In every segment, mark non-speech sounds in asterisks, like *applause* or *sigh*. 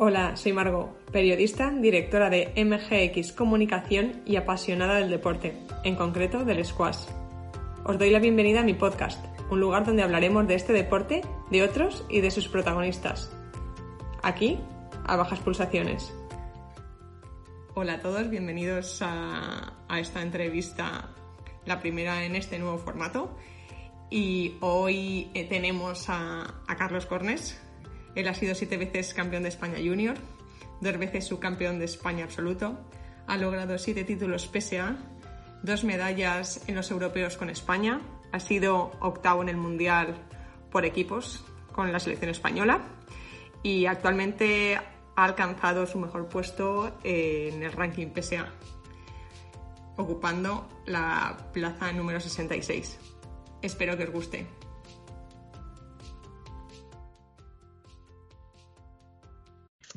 Hola, soy Margot, periodista, directora de MGX Comunicación y apasionada del deporte, en concreto del squash. Os doy la bienvenida a mi podcast, un lugar donde hablaremos de este deporte, de otros y de sus protagonistas. Aquí, a bajas pulsaciones. Hola a todos, bienvenidos a, esta entrevista, la primera en este nuevo formato. Y hoy eh, tenemos a, a Carlos Cornes, él ha sido siete veces campeón de España junior, dos veces subcampeón de España absoluto, ha logrado siete títulos PSA, dos medallas en los europeos con España, ha sido octavo en el mundial por equipos con la selección española y actualmente ha alcanzado su mejor puesto en el ranking PSA, ocupando la plaza número 66. Espero que os guste.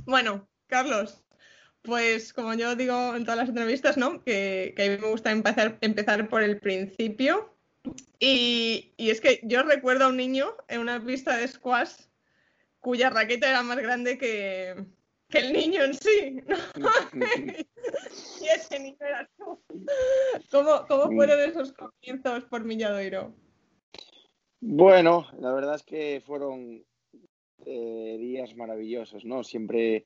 Bueno, Carlos, pues como yo digo en todas las entrevistas, ¿no? Que, a mí me gusta empezar, empezar por el principio. Y, es que yo recuerdo a un niño en una pista de squash cuya raqueta era más grande que, el niño en sí. *laughs* y ese niño era tú. ¿Cómo, cómo fueron esos comienzos por Milladoiro? Bueno, la verdad es que fueron eh, días maravillosos, ¿no? Siempre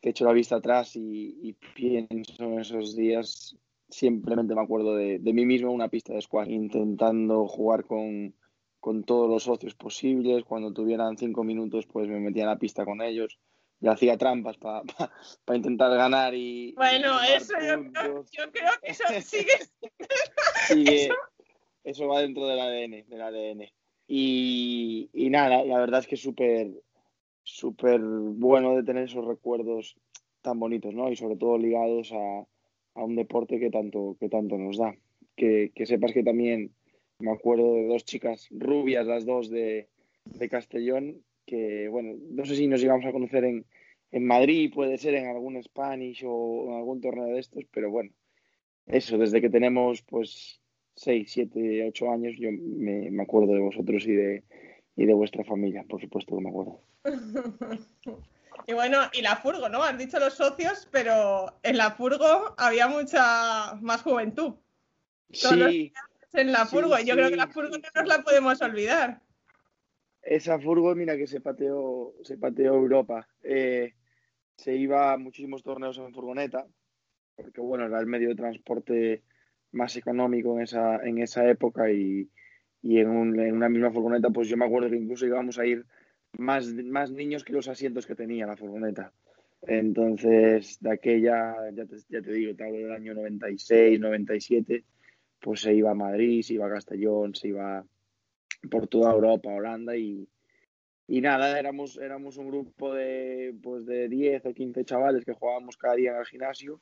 que echo la vista atrás y, pienso en esos días, simplemente me acuerdo de, mí mismo en una pista de squash, intentando jugar con, todos los socios posibles. Cuando tuvieran cinco minutos, pues me metía en la pista con ellos y hacía trampas para *laughs* intentar ganar y... Bueno, eso yo, creo que eso *laughs* sigue... *laughs* Eso va dentro del ADN, del ADN. Y, y nada, la verdad es que súper súper bueno de tener esos recuerdos tan bonitos, ¿no? Y sobre todo ligados a, un deporte que tanto, que tanto nos da. Que, sepas que también me acuerdo de dos chicas rubias, las dos de, Castellón, que, bueno, no sé si nos íbamos a conocer en, en Madrid, puede ser en algún Spanish o en algún torneo de estos, pero bueno, eso, desde que tenemos pues 6, 7, 8 años, yo me, me acuerdo de vosotros y de, y de vuestra familia, por supuesto que me acuerdo. *laughs* y bueno, y la furgo, ¿no? Has dicho los socios, pero en la furgo había mucha más juventud. sí. En la furgo, y yo creo que la furgo no nos la podemos olvidar. Esa furgo, mira que se pateó, se pateó Europa. Eh, se iba a muchísimos torneos en furgoneta, porque bueno, era el medio de transporte más económico en esa, en esa época y, y en, una misma furgoneta, pues yo me acuerdo que incluso íbamos a ir más, más niños que los asientos que tenía la furgoneta. Entonces, de aquella, ya te, digo, te hablo del año 96, 97, pues se iba a Madrid, se iba a Castellón, se iba por toda Europa, Holanda y, y nada, éramos, éramos un grupo de, pues de 10 o 15 chavales que jugábamos cada día en el gimnasio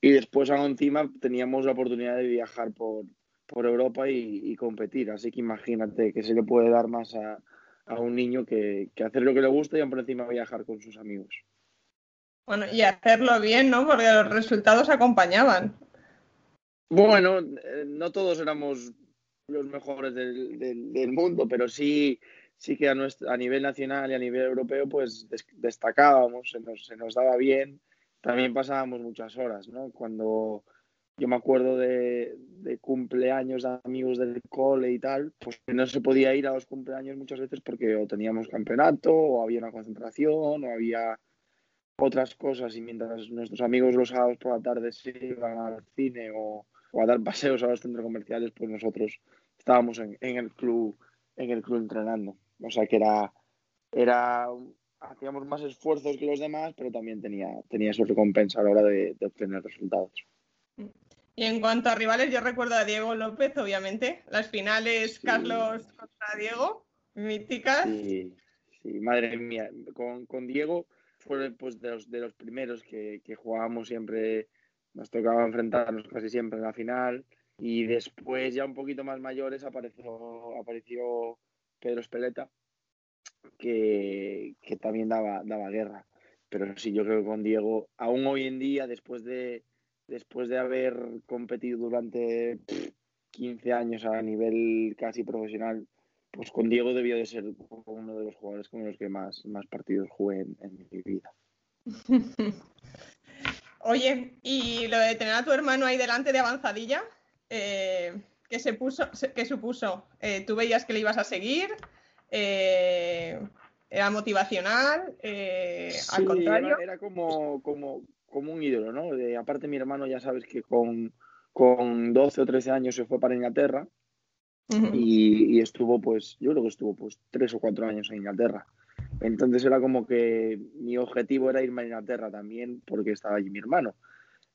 y después encima teníamos la oportunidad de viajar por, por Europa y, competir. Así que imagínate que se le puede dar más a, un niño que, hacer lo que le gusta y por encima viajar con sus amigos. Bueno, y hacerlo bien, ¿no? Porque los resultados acompañaban. Bueno, eh, no todos éramos los mejores del, mundo, pero sí, sí que a, a nivel nacional y a nivel europeo, pues destacábamos, se nos, se nos daba bien. También pasábamos muchas horas, ¿no? Cuando yo me acuerdo de, cumpleaños de amigos del cole y tal, pues no se podía ir a los cumpleaños muchas veces porque o teníamos campeonato, o había una concentración, o había otras cosas, y mientras nuestros amigos los sábados por la tarde se iban al cine o, a dar paseos a los centros comerciales, pues nosotros estábamos en, el club, en el club entrenando. O sea que era, era hacíamos más esfuerzos que los demás, pero también tenía, tenía su recompensa a la hora de obtener resultados. Y en cuanto a rivales, yo recuerdo a Diego López, obviamente. Las finales Carlos contra Diego, míticas. Sí, sí, madre mía. Con, con Diego fue pues, de, los, de los primeros que, que jugábamos siempre, nos tocaba enfrentarnos casi siempre en la final. Y después, ya un poquito más mayores, apareció, apareció Pedro Espeleta, que, que también daba, daba guerra. Pero sí, yo creo que con Diego, aún hoy en día, después de, después de haber competido durante 15 años a nivel casi profesional, pues con Diego debió de ser uno de los jugadores con los que más, más partidos jugué en, mi vida. *laughs* Oye, y lo de tener a tu hermano ahí delante de avanzadilla, eh, ¿qué, se puso, qué supuso? Eh, ¿Tú veías que le ibas a seguir? Eh, ¿Era motivacional? al contrario. Era, era como, como, como un ídolo, ¿no? De, aparte mi hermano ya sabes que con, con 12 o 13 años se fue para Inglaterra y, estuvo pues, yo creo que estuvo pues tres o cuatro años en Inglaterra. Entonces era como que mi objetivo era irme a Inglaterra también porque estaba allí mi hermano.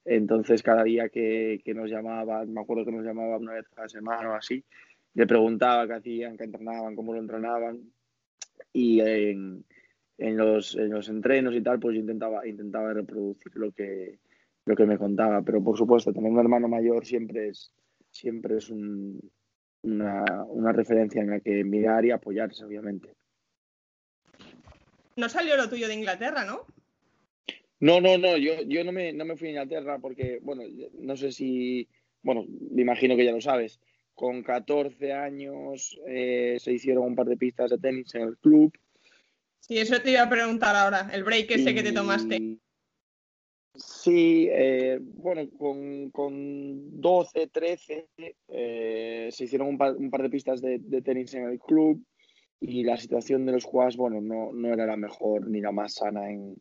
Entonces cada día que, que nos llamaba, me acuerdo que nos llamaba una vez a la semana o así, le preguntaba qué hacían, qué entrenaban, cómo lo entrenaban. Y en, en los, en los entrenos y tal, pues yo intentaba, intentaba reproducir lo que, lo que me contaba. Pero por supuesto, tener un hermano mayor siempre es, siempre es un, una, una, referencia en la que mirar y apoyarse, obviamente. No salió lo tuyo de Inglaterra, ¿no? No, no, no, yo, yo no, me, no me fui a Inglaterra porque, bueno, no sé si, bueno, me imagino que ya lo sabes, con 14 años eh, se hicieron un par de pistas de tenis en el club Sí, eso te iba a preguntar ahora, el break ese que te tomaste. Sí, eh, bueno, con, con, 12, 13 eh, se hicieron un par, un par de pistas de, de, tenis en el club y la situación de los jugadores, bueno, no, no era la mejor ni la más sana en,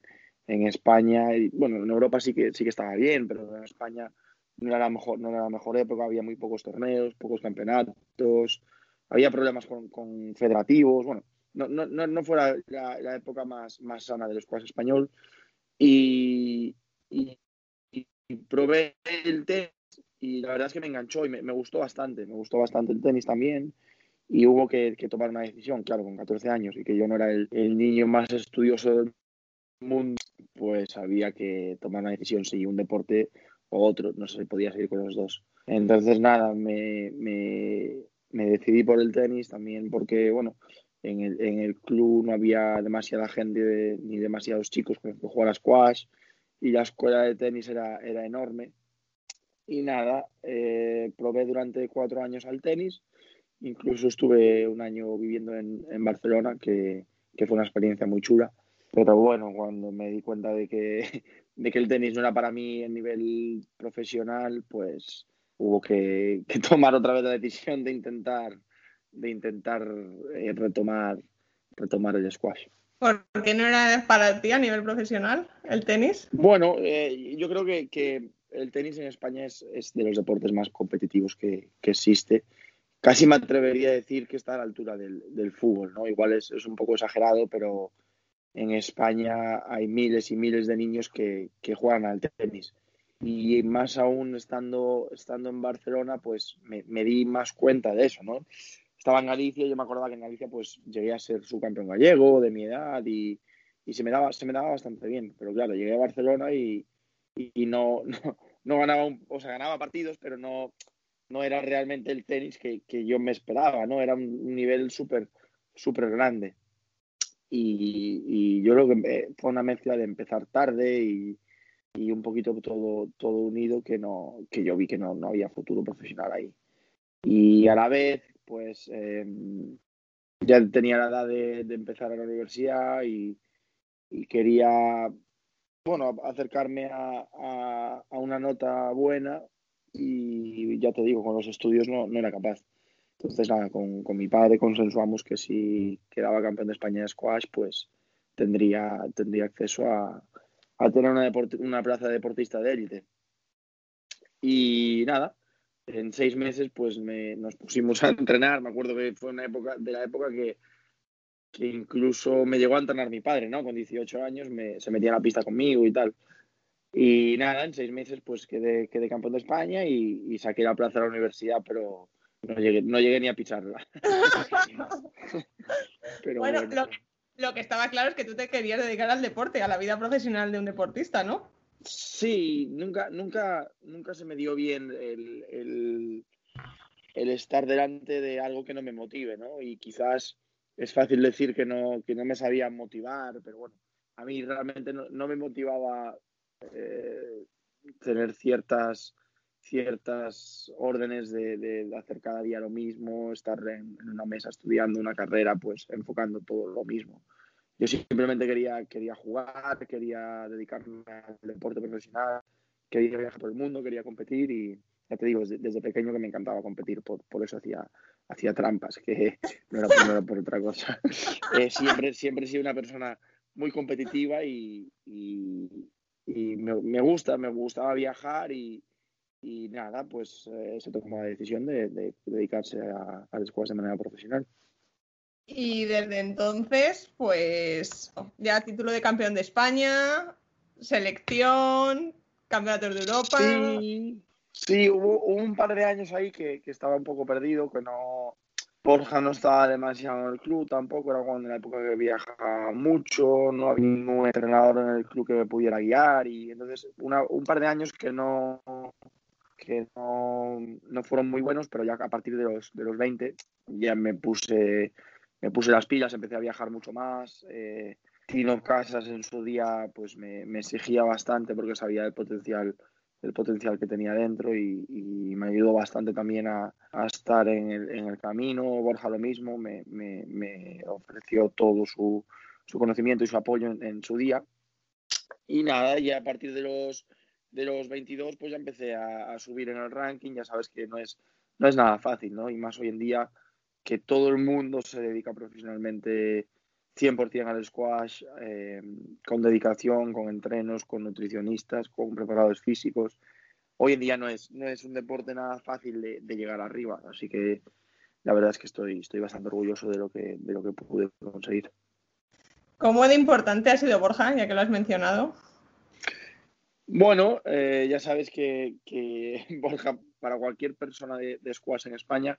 en España. Y, bueno, en Europa sí que, sí que estaba bien, pero en España no era, la mejor, no era la mejor época, había muy pocos torneos, pocos campeonatos, había problemas con, con federativos, bueno, no, no, no fue la, época más, más sana del squash español. Y, y, probé el tenis y la verdad es que me enganchó y me, gustó bastante. Me gustó bastante el tenis también. Y hubo que, tomar una decisión, claro, con 14 años y que yo no era el, el, niño más estudioso del mundo, pues había que tomar una decisión si un deporte o otro, no sé si podía seguir con los dos. Entonces, nada, me, me decidí por el tenis también porque, bueno, en el, en el club no había demasiada gente ni demasiados chicos con los que jugar a squash y la escuela de tenis era, era enorme. Y nada, eh, probé durante cuatro años al tenis, incluso estuve un año viviendo en, en Barcelona, que, que, fue una experiencia muy chula. Pero bueno, cuando me di cuenta de que, *laughs* de que el tenis no era para mí en nivel profesional, pues hubo que, que tomar otra vez la decisión de intentar de intentar eh, retomar, retomar el squash. ¿Por qué no era para ti a nivel profesional el tenis? Bueno, eh, yo creo que, que, el tenis en España es, es de los deportes más competitivos que, que, existe. Casi me atrevería a decir que está a la altura del, del fútbol, ¿no? Igual es, es, un poco exagerado, pero en España hay miles y miles de niños que, que juegan al tenis. Y más aún estando, estando en Barcelona, pues me, me di más cuenta de eso, ¿no? Estaba en Galicia, yo me acordaba que en Galicia pues llegué a ser subcampeón gallego de mi edad y, y, se, me daba, se me daba bastante bien. Pero claro, llegué a Barcelona y, y, no, no, no, ganaba, un, o sea, ganaba partidos, pero no, no era realmente el tenis que, que yo me esperaba, ¿no? Era un nivel súper, súper grande. Y, y, yo creo que fue una mezcla de empezar tarde y, y un poquito todo, todo unido que, no, que yo vi que no, no había futuro profesional ahí. Y a la vez pues eh, ya tenía la edad de, empezar a la universidad y, y quería, bueno, acercarme a, una nota buena y ya te digo, con los estudios no, no era capaz. Entonces, nada, con, con, mi padre consensuamos que si quedaba campeón de España de squash, pues tendría, tendría acceso a, a tener una, una plaza de deportista de élite. Y nada, en seis meses pues me, nos pusimos a entrenar. Me acuerdo que fue una época de la época que, que incluso me llegó a entrenar mi padre, ¿no? Con 18 años me, se metía en la pista conmigo y tal. Y nada, en seis meses pues quedé, quedé campeón de España y, saqué la plaza de la universidad, pero no llegué, no llegué ni a picharla. *laughs* pero bueno, Lo, lo, que estaba claro es que tú te querías dedicar al deporte, a la vida profesional de un deportista, ¿no? Sí, nunca, nunca, nunca se me dio bien el, el, el estar delante de algo que no me motive, ¿no? Y quizás es fácil decir que no, que no me sabía motivar, pero bueno, a mí realmente no, me motivaba eh, tener ciertas, ciertas órdenes de, hacer cada día lo mismo, estar en, una mesa estudiando una carrera, pues enfocando todo lo mismo. Yo simplemente quería, quería jugar, quería dedicarme al deporte profesional, quería viajar por el mundo, quería competir y ya te digo, desde, pequeño que me encantaba competir, por, por eso hacía, hacía trampas, que *laughs* no era, por otra cosa. *laughs* Eh, siempre, siempre he sido una persona muy competitiva y, me, gusta, me gustaba viajar y, nada, pues eh, se tomó la decisión de, dedicarse a, las de manera profesional. Y desde entonces, pues ya título de campeón de España, selección, campeonatos de Europa. Sí, sí hubo, un par de años ahí que, que estaba un poco perdido, que no, Borja no estaba demasiado en el club tampoco, era cuando en la época que viajaba mucho, no había ningún entrenador en el club que me pudiera guiar y entonces un par de años que no que no, fueron muy buenos, pero ya a partir de los, de los 20 ya me puse, me puse las pilas, empecé a viajar mucho más. Eh, Tino Casas en su día pues me, me exigía bastante porque sabía el potencial el potencial que tenía dentro y, me ayudó bastante también a, estar en el, camino. Borja lo mismo, me, ofreció todo su, conocimiento y su apoyo en, su día. Y nada, ya a partir de los, de los 22 pues ya empecé a, subir en el ranking, ya sabes que no es, no es nada fácil, ¿no? Y más hoy en día que todo el mundo se dedica profesionalmente 100% al squash, eh, con dedicación, con entrenos, con nutricionistas, con preparadores físicos. Hoy en día no es, no es un deporte nada fácil de, llegar arriba, así que la verdad es que estoy, estoy bastante orgulloso de lo que, de lo que pude conseguir. ¿Cómo de importante ha sido Borja, ya que lo has mencionado? Bueno, eh, ya sabes que, *laughs* Borja, para cualquier persona de, de squash en España,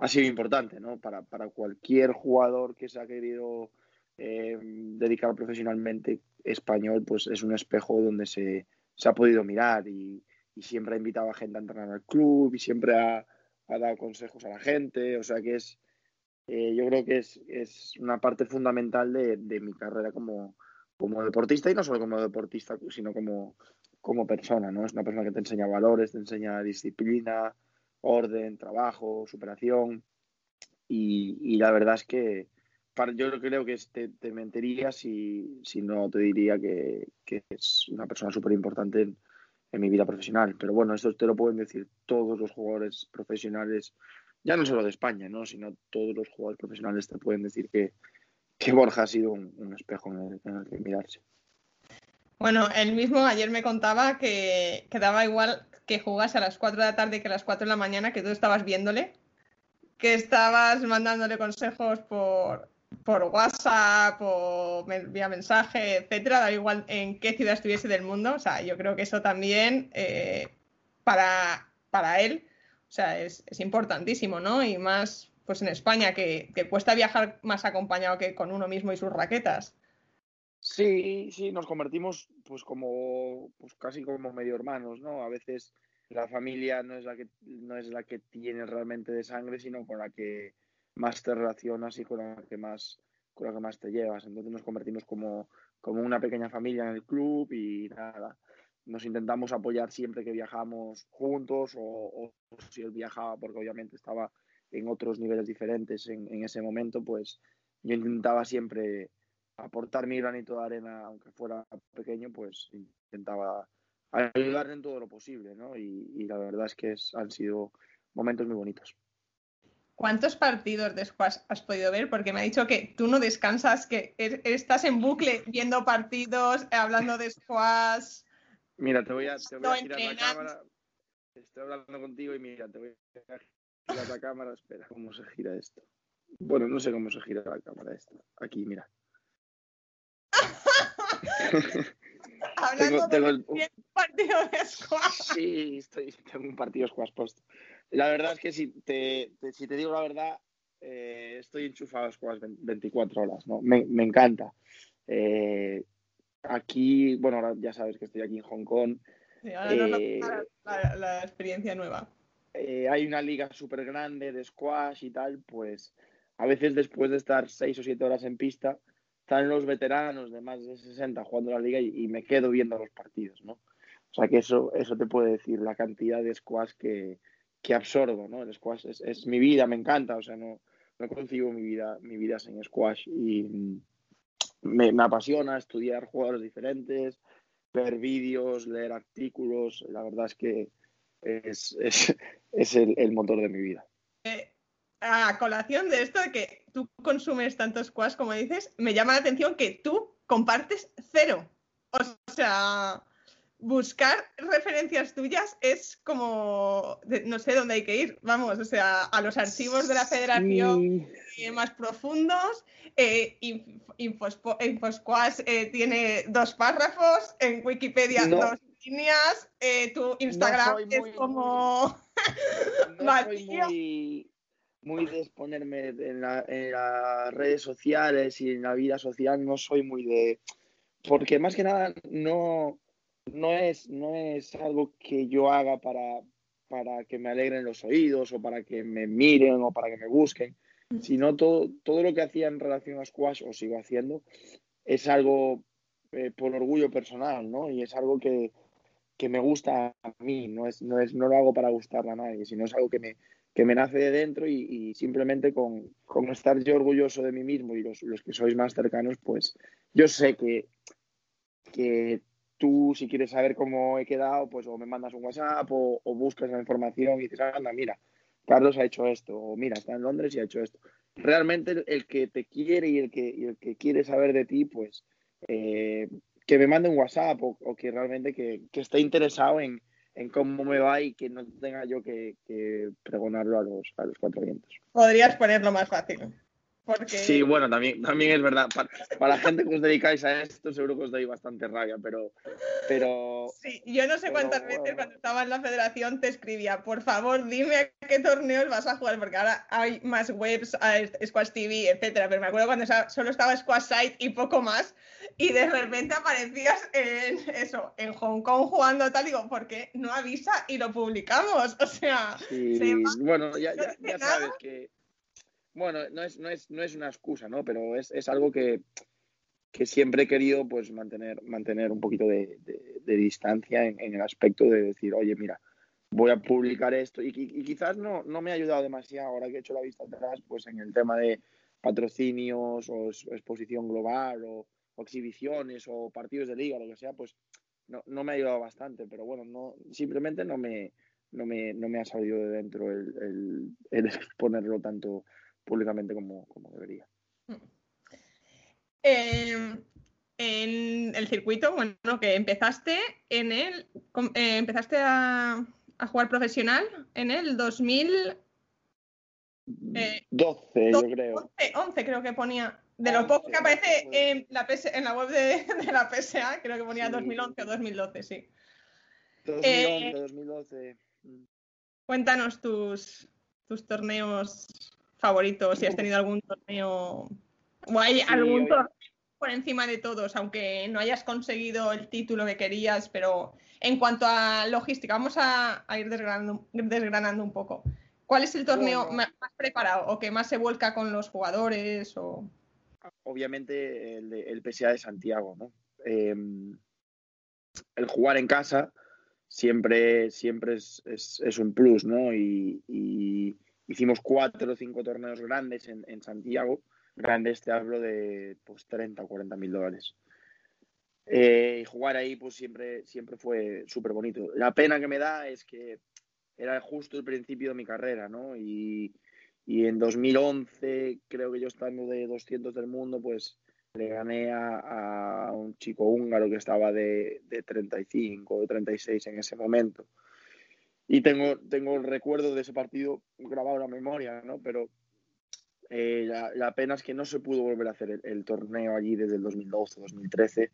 ha sido importante, ¿no? Para, para cualquier jugador que se ha querido eh, dedicar profesionalmente español, pues es un espejo donde se, se ha podido mirar y, siempre ha invitado a gente a entrenar al club y siempre ha, ha dado consejos a la gente, o sea que es, eh, yo creo que es, es, una parte fundamental de, de, mi carrera como, como deportista y no solo como deportista, sino como, como persona, ¿no? Es una persona que te enseña valores, te enseña disciplina, orden, trabajo, superación. Y, la verdad es que para, yo creo que te, te mentiría si, si, no te diría que, es una persona súper importante en, mi vida profesional. Pero bueno, esto te lo pueden decir todos los jugadores profesionales, ya no solo de España, ¿no? sino todos los jugadores profesionales te pueden decir que, que Borja ha sido un, espejo en el, en el, que mirarse. Bueno, él mismo ayer me contaba que, que daba igual que jugase a las 4 de la tarde que a las 4 de la mañana, que tú estabas viéndole, que estabas mandándole consejos por, por WhatsApp o vía mensaje, etcétera, da igual en qué ciudad estuviese del mundo. O sea, yo creo que eso también eh, para, para él, o sea, es, es, importantísimo, ¿no? Y más pues en España, que, que cuesta viajar más acompañado que con uno mismo y sus raquetas. Sí, sí, nos convertimos pues como pues casi como medio hermanos, ¿no? A veces la familia no es la que no es la que tienes realmente de sangre, sino con la que más te relacionas y con la que más con la que más te llevas. Entonces nos convertimos como, como una pequeña familia en el club y nada. Nos intentamos apoyar siempre que viajamos juntos o, si él viajaba, porque obviamente estaba en otros niveles diferentes en, en ese momento, pues yo intentaba siempre aportar mi granito de arena, aunque fuera pequeño, pues intentaba ayudar en todo lo posible, ¿no? Y, la verdad es que han sido momentos muy bonitos. ¿Cuántos partidos de squash has podido ver? Porque me ha dicho que tú no descansas, que er, estás en bucle viendo partidos, hablando de squash. Mira, te voy a, te voy a girar la cámara. Estoy hablando contigo y mira, te voy a girar la cámara. Espera, ¿cómo se gira esto? Bueno, no sé cómo se gira la cámara esta. Aquí, mira. Hablando de un partido de squash. Sí, estoy, tengo un partido de squash puesto. La verdad es que si te, si te digo la verdad, eh, estoy enchufado a squash 24 horas, ¿no? Me, me encanta. Eh, aquí, bueno, ahora ya sabes que estoy aquí en Hong Kong. Sí, ahora eh, la, la, experiencia nueva. Eh, hay una liga súper grande de squash y tal, pues a veces después de estar seis o siete horas en pista, están los veteranos de más de 60 jugando la liga y, me quedo viendo los partidos, ¿no? O sea que eso, eso te puede decir la cantidad de squash que, que absorbo, ¿no? El squash es, es, mi vida, me encanta, o sea, no, no concibo mi vida, mi vida sin squash y me, me apasiona estudiar jugadores diferentes, ver vídeos, leer artículos, la verdad es que es, *laughs* es, es el, el, motor de mi vida. Eh, a colación de esto que tú consumes tantos squash como dices, me llama la atención que tú compartes cero. O sea, buscar referencias tuyas es como, no sé dónde hay que ir, vamos, o sea, a los archivos de la federación más profundos. Eh, Infosquash eh, tiene dos párrafos, en Wikipedia dos líneas, eh, tu Instagram es como... *laughs* no *laughs* soy muy, muy de exponerme en, en las redes sociales y en la vida social, no soy muy de... Porque más que nada no no es, no es algo que yo haga para, para que me alegren los oídos o para que me miren o para que me busquen, sino todo, todo lo que hacía en relación a squash o sigo haciendo es algo eh, por orgullo personal, ¿no? Y es algo que, que me gusta a mí, no, es, no, es, no lo hago para gustarle a nadie, sino es algo que me, que me nace de dentro y, simplemente con, con, estar yo orgulloso de mí mismo y los, los que sois más cercanos, pues yo sé que, que tú si quieres saber cómo he quedado, pues o me mandas un WhatsApp o, buscas la información y dices, anda, mira, Carlos ha hecho esto, o mira, está en Londres y ha hecho esto. Realmente el, que te quiere y el que, el que quiere saber de ti, pues eh, que me mande un WhatsApp o, que realmente que, esté interesado en, cómo me va y que no tenga yo que, pregonarlo a los, a los cuatro vientos. Podrías ponerlo más fácil. Sí, bueno, también, también es verdad. Para, la gente que os dedicáis a esto, seguro que os doy bastante rabia, pero. pero sí, yo no sé cuántas veces cuando estaba en la federación te escribía, por favor, dime a qué torneos vas a jugar, porque ahora hay más webs, Squash TV, etcétera. Pero me acuerdo cuando solo estaba Squash Site y poco más, y de repente aparecías en eso, en Hong Kong jugando tal, digo, ¿por qué no avisa y lo publicamos? *laughs* O sea, bueno, ya, ya sabes que bueno, no es, no es, no es una excusa, ¿no? Pero es, es algo que, que, siempre he querido pues mantener, mantener un poquito de, de, distancia en, el aspecto de decir, oye, mira, voy a publicar esto. Y, quizás no, no me ha ayudado demasiado ahora que he hecho la vista atrás, pues en el tema de patrocinios o exposición global o, exhibiciones o partidos de liga, lo que sea, pues no, no, me ha ayudado bastante. Pero bueno, no, simplemente no me, no me, no me ha salido de dentro el, el, el *laughs* exponerlo tanto públicamente como, como debería. Eh, en el circuito, bueno, que empezaste en el. Eh, empezaste a, a, jugar profesional en el 2012, eh, yo creo. 11, 11, creo que ponía. De lo poco que aparece en la, PS, en la web de, *laughs* de, la PSA, creo que ponía sí. 2011 o 2012, sí. 2011, 2012. Mm. Cuéntanos tus, tus torneos favorito, si has tenido algún torneo o hay algún torneo por encima de todos, aunque no hayas conseguido el título que querías, pero en cuanto a logística, vamos a, a ir desgranando, desgranando, un poco. ¿Cuál es el torneo bueno. más, más, preparado o que más se vuelca con los jugadores? O... Obviamente el, el PSA de Santiago, ¿no? Eh, el jugar en casa siempre, siempre es, es, es un plus, ¿no? Y, y hicimos cuatro o cinco torneos grandes en, en, Santiago. Grandes, te hablo de pues 30 o 40 mil dólares. Eh, y jugar ahí pues siempre, siempre fue súper bonito. La pena que me da es que era justo el principio de mi carrera, ¿no? Y, y en 2011, creo que yo estando de 200 del mundo, pues le gané a, a un chico húngaro que estaba de, de 35 o 36 en ese momento. Y tengo, tengo el recuerdo de ese partido grabado en la memoria, ¿no? Pero eh, la, pena es que no se pudo volver a hacer el, torneo allí desde el 2012, 2013.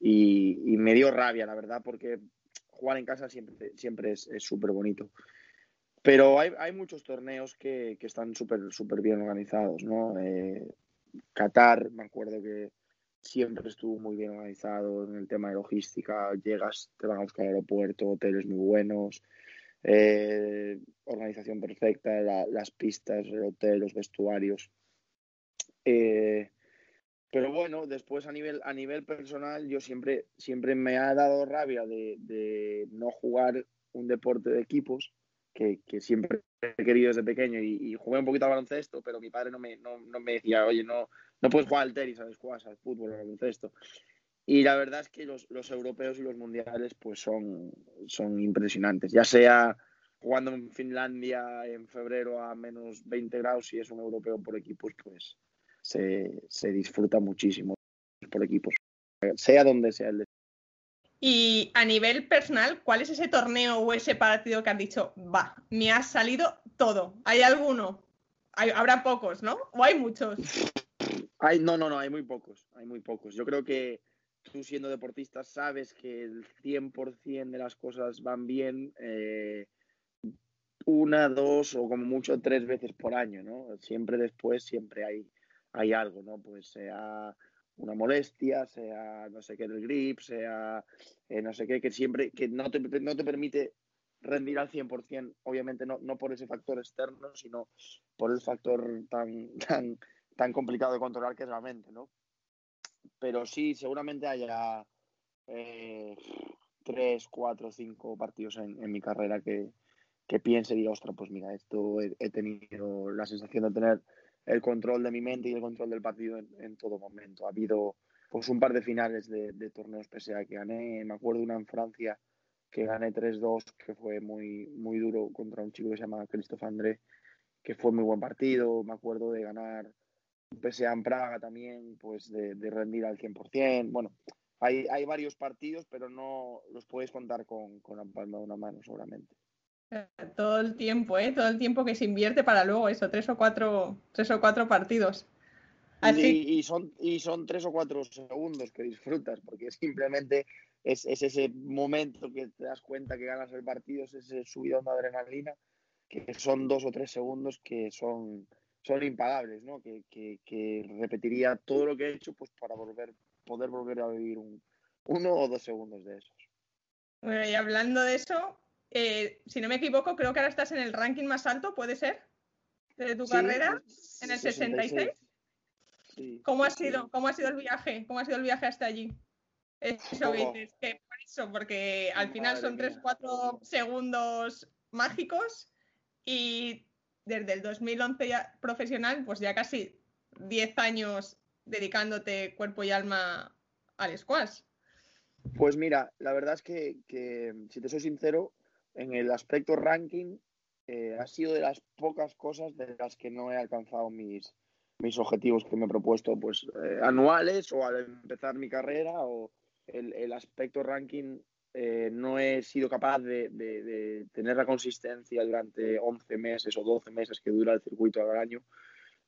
y, me dio rabia, la verdad, porque jugar en casa siempre, siempre es súper bonito. Pero hay, hay, muchos torneos que, que están súper súper bien organizados, ¿no? Eh, Qatar, me acuerdo que siempre estuvo muy bien organizado en el tema de logística. Llegas, te van a buscar al aeropuerto, hoteles muy buenos, eh, organización perfecta, las pistas, el hotel, los vestuarios. Eh, pero bueno, después a nivel, a nivel personal, yo siempre, siempre me ha dado rabia de, no jugar un deporte de equipos, que, que, siempre he querido desde pequeño y, jugué un poquito al baloncesto, pero mi padre no me, no, no me decía, oye, no, no puedes jugar al tenis, al squash, al fútbol, al baloncesto. Y la verdad es que los, los, europeos y los mundiales pues son, son impresionantes, ya sea jugando en Finlandia en febrero a menos 20 grados, si es un europeo por equipos, pues se, se disfruta muchísimo por equipos, sea donde sea el y a nivel personal, ¿cuál es ese torneo o ese partido que has dicho, va, me ha salido todo? ¿Hay alguno? habrá pocos, ¿no? ¿O hay muchos? Hay, no, no, no, hay muy pocos, hay muy pocos. Yo creo que tú siendo deportista sabes que el 100% de las cosas van bien eh, una, dos o como mucho tres veces por año, ¿no? Siempre después, siempre hay, hay algo, ¿no? Pues sea una molestia, sea no sé qué del grip, sea eh, no sé qué, que siempre que no te, no te permite rendir al 100%, obviamente no, no por ese factor externo, sino por el factor tan, *laughs* tan, tan complicado de controlar que es la mente, ¿no? Pero sí, seguramente haya eh, tres, cuatro, cinco partidos en, en mi carrera que, que piense y diga, ostras, pues mira, esto he tenido la sensación de tener el control de mi mente y el control del partido en, todo momento. Ha habido pues un par de finales de, torneos PSA que gané. Me acuerdo una en Francia que gané 3-2, que fue muy, muy duro contra un chico que se llama Christophe André, que fue muy buen partido. Me acuerdo de ganar PSA en Praga también, pues de, rendir al 100%. Bueno, hay, hay varios partidos, pero no los puedes contar con, con la palma de una mano seguramente. Todo el tiempo, ¿eh? Todo el tiempo que se invierte para luego eso, tres o cuatro, tres o cuatro partidos. Y, son, y son tres o cuatro segundos que disfrutas, porque simplemente es, ese momento que te das cuenta que ganas el partido, es ese subidón de adrenalina, que son dos o tres segundos que son, son impagables, ¿no? Que, repetiría todo lo que he hecho pues para volver, poder volver a vivir un, uno o dos segundos de esos. Bueno, y hablando de eso, eh, si no me equivoco, creo que ahora estás en el ranking más alto, ¿puede ser? De tu carrera, en el 66. ¿Cómo, ha sido, ¿Cómo ha sido el viaje? ¿Cómo ha sido el viaje hasta allí? Eso dices, que por eso, porque al final son 3-4 segundos mágicos y desde el 2011 ya profesional, pues ya casi 10 años dedicándote cuerpo y alma al squash. Pues mira, la verdad es que si te soy sincero, en el aspecto ranking eh, ha sido de las pocas cosas de las que no he alcanzado mis, mis objetivos que me he propuesto pues eh, anuales o al empezar mi carrera o el, aspecto ranking eh, no he sido capaz de, tener la consistencia durante 11 meses o 12 meses que dura el circuito al año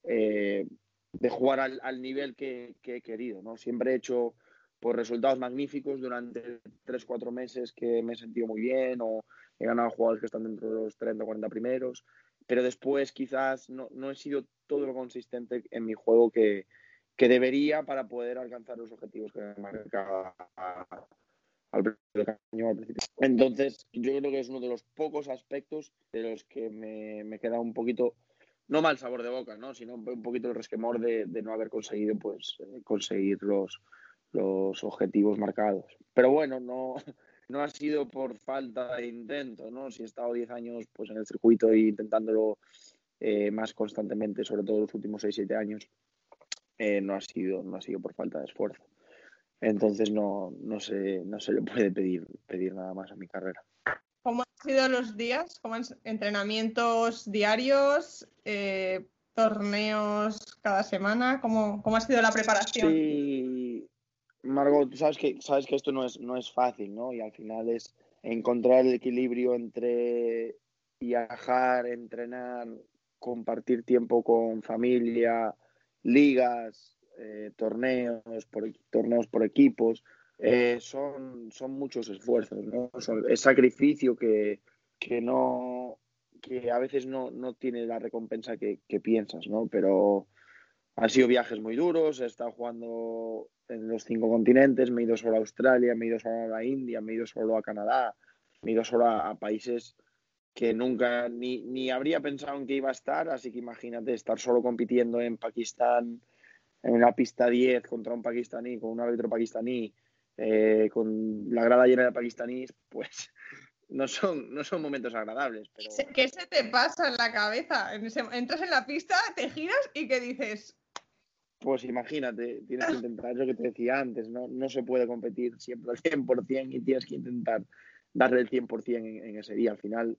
de jugar al, nivel que, que, he querido no siempre he hecho pues, resultados magníficos durante 3-4 meses que me he sentido muy bien o he ganado jugadores que están dentro de los 30 o 40 primeros, pero después quizás no, no he sido todo lo consistente en mi juego que, que debería para poder alcanzar los objetivos que me marcaba Entonces, yo creo que es uno de los pocos aspectos de los que me, me queda un poquito, no mal sabor de boca, ¿no? sino un poquito el resquemor de, de no haber conseguido pues, eh, conseguir los, los objetivos marcados. Pero bueno, no, *laughs* no ha sido por falta de intento, ¿no? Si he estado 10 años pues, en el circuito e intentándolo eh, más constantemente, sobre todo los últimos 6-7 años, eh, no, ha sido, no ha sido por falta de esfuerzo. Entonces no, no, se, no se le puede pedir, pedir nada más a mi carrera. ¿Cómo han sido los días? ¿Cómo han, ¿Entrenamientos diarios? Eh, ¿Torneos cada semana? ¿Cómo, ¿Cómo ha sido la preparación? Sí, Margot, tú sabes que, sabes que esto no es, no es fácil, ¿no? Y al final es encontrar el equilibrio entre viajar, entrenar, compartir tiempo con familia, ligas, eh, torneos, por, torneos por equipos, eh, son, son muchos esfuerzos, ¿no? es sacrificio que, que, no que a veces no, no tiene la recompensa que, que, piensas, ¿no? Pero han sido viajes muy duros, he estado jugando en los cinco continentes, me he ido solo a Australia, me he ido solo a la India, me he ido solo a Canadá, me he ido solo a, países que nunca ni, ni, habría pensado en que iba a estar, así que imagínate estar solo compitiendo en Pakistán, en una pista 10 contra un pakistaní, con un árbitro pakistaní, eh, con la grada llena de pakistaníes, pues *laughs* no son, no son momentos agradables. Pero... ¿Qué se te pasa en la cabeza? entras en la pista, te giras y ¿qué dices? Pues imagínate, tienes que intentar, lo que te decía antes, ¿no? no se puede competir siempre al 100% y tienes que intentar darle el 100% en, en ese día. Al final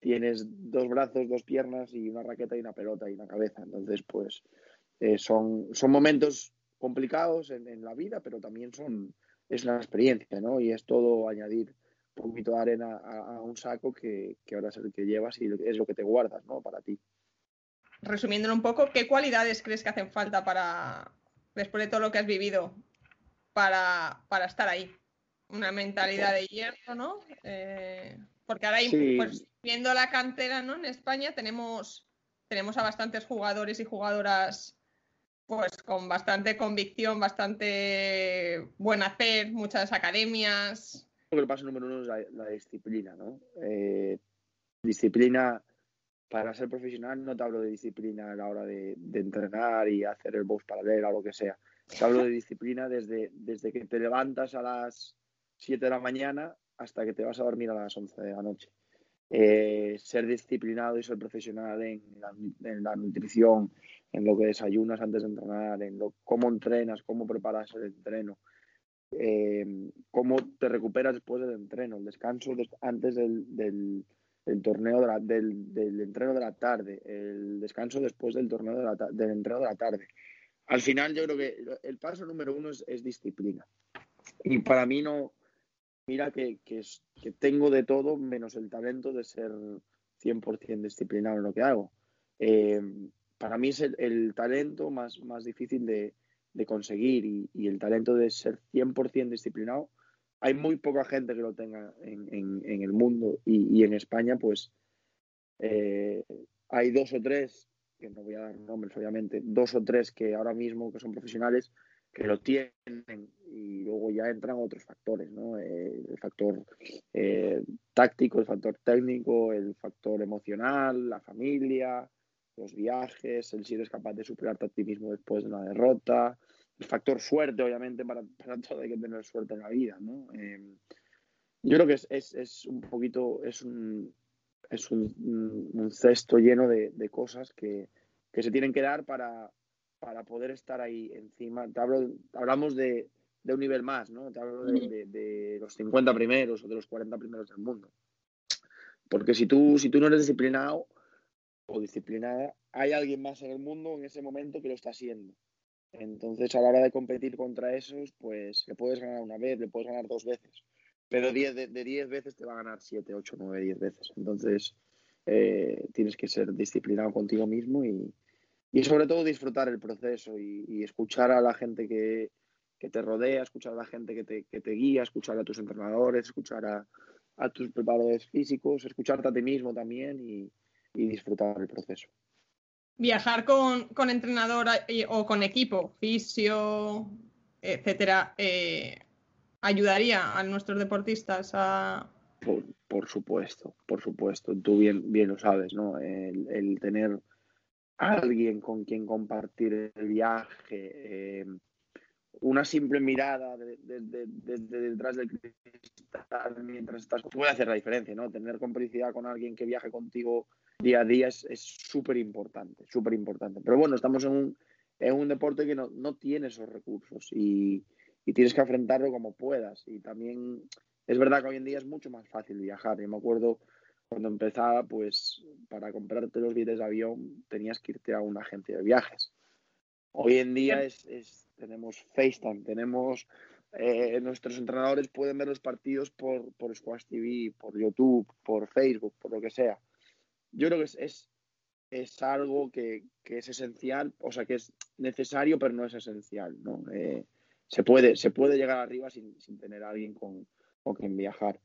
tienes dos brazos, dos piernas y una raqueta y una pelota y una cabeza. Entonces, pues eh, son, son momentos complicados en, en, la vida, pero también son, es una experiencia, ¿no? Y es todo añadir un poquito de arena a, un saco que, que, ahora es el que llevas y es lo que te guardas, ¿no? Para ti. Resumiéndolo un poco, ¿qué cualidades crees que hacen falta para, después de todo lo que has vivido, para, para estar ahí? Una mentalidad de hierro, ¿no? Eh, porque ahora, pues, viendo la cantera, ¿no? En España tenemos, tenemos a bastantes jugadores y jugadoras pues con bastante convicción, bastante buen hacer, muchas academias. Que pasa número uno es la, disciplina, ¿no? Eh, disciplina para ser profesional, no te hablo de disciplina a la hora de, entrenar y hacer el box paralelo o lo que sea. Te hablo de disciplina desde, desde que te levantas a las 7 de la mañana hasta que te vas a dormir a las 11 de la noche. Eh, ser disciplinado y ser profesional en la, nutrición, en lo que desayunas antes de entrenar, en lo, cómo entrenas, cómo preparas el entreno, eh, cómo te recuperas después del entreno, el descanso antes del, torneo del, del, entreno de la tarde, el descanso después del torneo de la, del entreno de la tarde. Al final yo creo que el paso número uno es disciplina. Y para mí no, mira que, tengo de todo menos el talento de ser 100% disciplinado en lo que hago. Eh, para mí es el, talento más, más difícil de, de conseguir y, el talento de ser 100% disciplinado. Hay muy poca gente que lo tenga en, en, el mundo y, y, en España pues eh, hay dos o tres, que no voy a dar nombres obviamente, dos o tres que ahora mismo que son profesionales que lo tienen y luego ya entran otros factores, ¿no? Eh, el factor eh, táctico, el factor técnico, el factor emocional, la familia, los viajes, el si eres capaz de superarte a ti mismo después de una derrota, el factor suerte, obviamente, para, para todo hay que tener suerte en la vida, ¿no? Eh, yo creo que es, es, es, un poquito, es un, es un, un cesto lleno de, de cosas que, que se tienen que dar para, para poder estar ahí encima. Te hablo, hablamos de, de un nivel más, ¿no? Te hablo de, de, los 50 primeros o de los 40 primeros del mundo. Porque si tú, si tú no eres disciplinado o disciplinada, hay alguien más en el mundo en ese momento que lo está haciendo. Entonces, a la hora de competir contra esos, pues le puedes ganar una vez, le puedes ganar dos veces. Pero diez, de 10 veces te va a ganar 7, 8, 9, 10 veces. Entonces, eh, tienes que ser disciplinado contigo mismo y, y sobre todo disfrutar el proceso y, escuchar a la gente que, te rodea, escuchar a la gente que te, que te guía, escuchar a tus entrenadores, escuchar a, tus preparadores físicos, escucharte a ti mismo también y, disfrutar el proceso. Viajar con, con entrenador o con equipo, fisio, etcétera, eh, ayudaría a nuestros deportistas a. Por, supuesto, por supuesto. Tú bien, bien lo sabes, ¿no? el tener alguien con quien compartir el viaje, eh, una simple mirada desde de, detrás del cristal mientras estás puede hacer la diferencia, ¿no? Tener complicidad con alguien que viaje contigo día a día es súper importante, súper importante. Pero bueno, estamos en un, un deporte que no, no tiene esos recursos y, y, tienes que afrontarlo como puedas. Y también es verdad que hoy en día es mucho más fácil viajar. Yo me acuerdo cuando empezaba, pues para comprarte los billetes de avión tenías que irte a una agencia de viajes. Hoy en día es, es tenemos FaceTime, tenemos eh, nuestros entrenadores pueden ver los partidos por, por Squash TV, por YouTube, por Facebook, por lo que sea. Yo creo que es, es, es algo que, que, es esencial, o sea, que es necesario, pero no es esencial, ¿no? Eh, se puede, se puede llegar arriba sin, sin tener a alguien con, con quien viajar.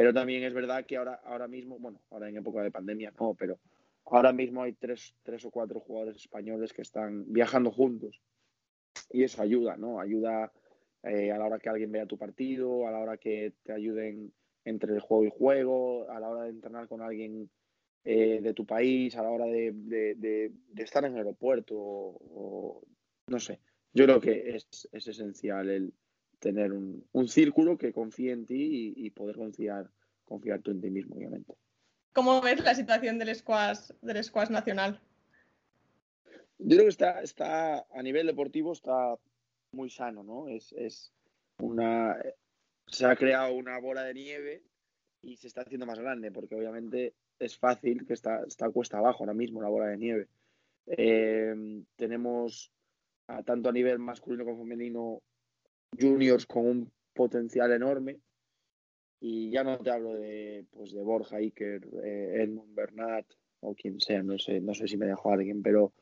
Pero también es verdad que ahora, ahora mismo, bueno, ahora en época de pandemia no, pero ahora mismo hay tres, tres o cuatro jugadores españoles que están viajando juntos. Y eso ayuda, ¿no? Ayuda eh, a la hora que alguien vea tu partido, a la hora que te ayuden entre el juego y juego, a la hora de entrenar con alguien eh, de tu país, a la hora de, estar en el aeropuerto, no sé. Yo creo que es, es esencial el, tener un, un círculo que confíe en ti y, poder confiar, confiar tú en ti mismo, obviamente. ¿Cómo ves la situación del squash, del squash nacional? Yo creo que está, está a nivel deportivo está muy sano, ¿no? Es, es una se ha creado una bola de nieve y se está haciendo más grande, porque obviamente es fácil que está, está cuesta abajo ahora mismo la bola de nieve. Eh, tenemos tanto a nivel masculino como femenino juniors con un potencial enorme. Y ya no te hablo de, pues, de Borja, Iker, eh, Edmund, Bernat o quien sea, no sé, no sé si me dejo alguien, pero